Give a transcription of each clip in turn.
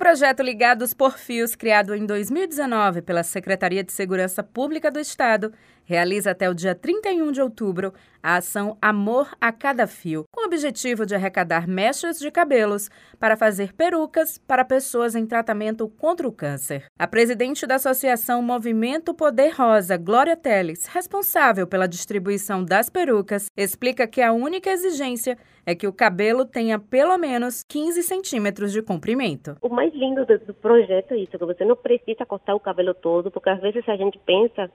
projeto Ligados por Fios, criado em 2019 pela Secretaria de Segurança Pública do Estado, realiza até o dia 31 de outubro a ação Amor a Cada Fio, com o objetivo de arrecadar mechas de cabelos para fazer perucas para pessoas em tratamento contra o câncer. A presidente da Associação Movimento Poder Rosa, Glória Teles, responsável pela distribuição das perucas, explica que a única exigência é que o cabelo tenha pelo menos 15 centímetros de comprimento. O mais lindo do projeto é isso, que você não precisa cortar o cabelo todo, porque às vezes a gente pensa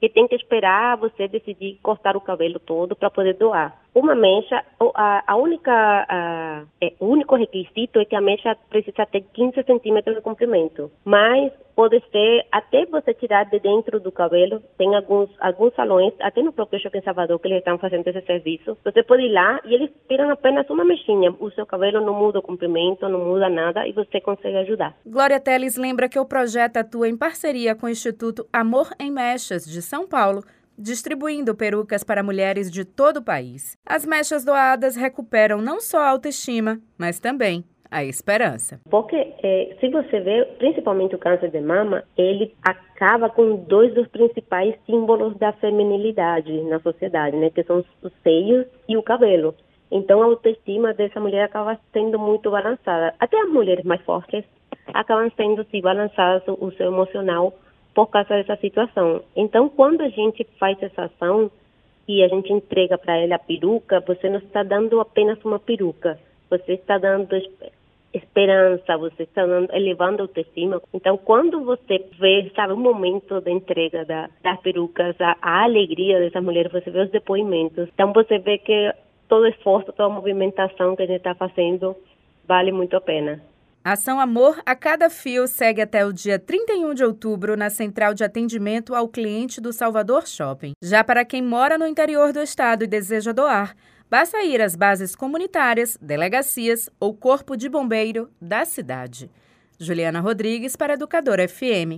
que tem que esperar você decidir cortar o cabelo todo para poder doar. Uma mecha, a, a única, a, é, o único requisito é que a mecha precisa ter 15 centímetros de comprimento. Mas pode ser até você tirar de dentro do cabelo. Tem alguns alguns salões, até no próprio Shopping Salvador, que eles estão fazendo esse serviço. Você pode ir lá e eles tiram apenas uma mechinha. O seu cabelo não muda o comprimento, não muda nada e você consegue ajudar. Glória Teles lembra que o projeto atua em parceria com o Instituto Amor em Mechas de São Paulo distribuindo perucas para mulheres de todo o país. As mechas doadas recuperam não só a autoestima, mas também a esperança. Porque é, se você vê, principalmente o câncer de mama, ele acaba com dois dos principais símbolos da feminilidade na sociedade, né, que são os seios e o cabelo. Então a autoestima dessa mulher acaba sendo muito balançada. Até as mulheres mais fortes acabam sendo se balançadas o seu emocional por causa dessa situação. Então, quando a gente faz essa ação e a gente entrega para ela a peruca, você não está dando apenas uma peruca, você está dando esperança, você está dando, elevando a autoestima. Então, quando você vê, sabe, o momento da entrega da, das perucas, a, a alegria dessas mulheres, você vê os depoimentos. Então, você vê que todo esforço, toda movimentação que a gente está fazendo vale muito a pena. Ação Amor a Cada Fio segue até o dia 31 de outubro na Central de Atendimento ao Cliente do Salvador Shopping. Já para quem mora no interior do estado e deseja doar, basta ir às bases comunitárias, delegacias ou corpo de bombeiro da cidade. Juliana Rodrigues para Educador FM.